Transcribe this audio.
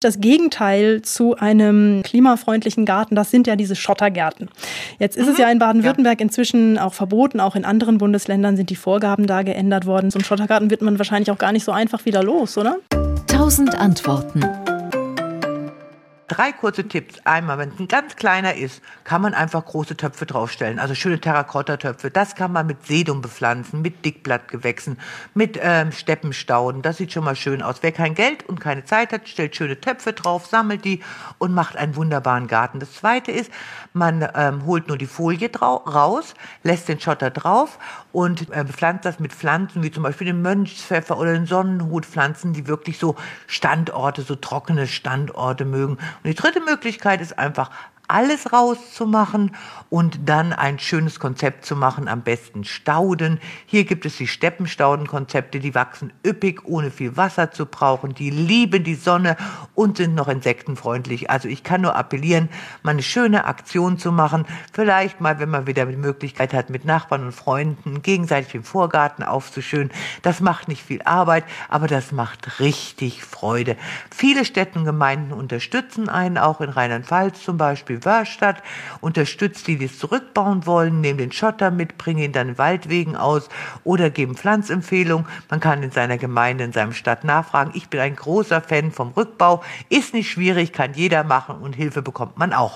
Das Gegenteil zu einem klimafreundlichen Garten, das sind ja diese Schottergärten. Jetzt ist mhm. es ja in Baden-Württemberg ja. inzwischen auch verboten, auch in anderen Bundesländern sind die Vorgaben da geändert worden. So einen Schottergarten wird man wahrscheinlich auch gar nicht so einfach wieder los, oder? Tausend Antworten. Drei kurze Tipps. Einmal, wenn es ein ganz kleiner ist, kann man einfach große Töpfe draufstellen. Also schöne Terrakotta-Töpfe. Das kann man mit Sedum bepflanzen, mit Dickblattgewächsen, mit ähm, Steppenstauden. Das sieht schon mal schön aus. Wer kein Geld und keine Zeit hat, stellt schöne Töpfe drauf, sammelt die und macht einen wunderbaren Garten. Das zweite ist, man ähm, holt nur die Folie raus, lässt den Schotter drauf und äh, bepflanzt das mit Pflanzen, wie zum Beispiel den Mönchspfeffer oder den Sonnenhutpflanzen, die wirklich so Standorte, so trockene Standorte mögen. Und die dritte Möglichkeit ist einfach alles rauszumachen und dann ein schönes Konzept zu machen, am besten Stauden. Hier gibt es die Steppenstaudenkonzepte, die wachsen üppig, ohne viel Wasser zu brauchen, die lieben die Sonne und sind noch insektenfreundlich. Also ich kann nur appellieren, mal eine schöne Aktion zu machen, vielleicht mal, wenn man wieder die Möglichkeit hat, mit Nachbarn und Freunden gegenseitig den Vorgarten aufzuschönen. Das macht nicht viel Arbeit, aber das macht richtig Freude. Viele Städte und Gemeinden unterstützen einen, auch in Rheinland-Pfalz zum Beispiel Wörstadt, unterstützt die, die es zurückbauen wollen, nehmen den Schotter mit, bringen ihn dann Waldwegen aus oder geben Pflanzempfehlungen. Man kann in seiner Gemeinde, in seinem Stadt nachfragen. Ich bin ein großer Fan vom Rückbau. Ist nicht schwierig, kann jeder machen und Hilfe bekommt man auch.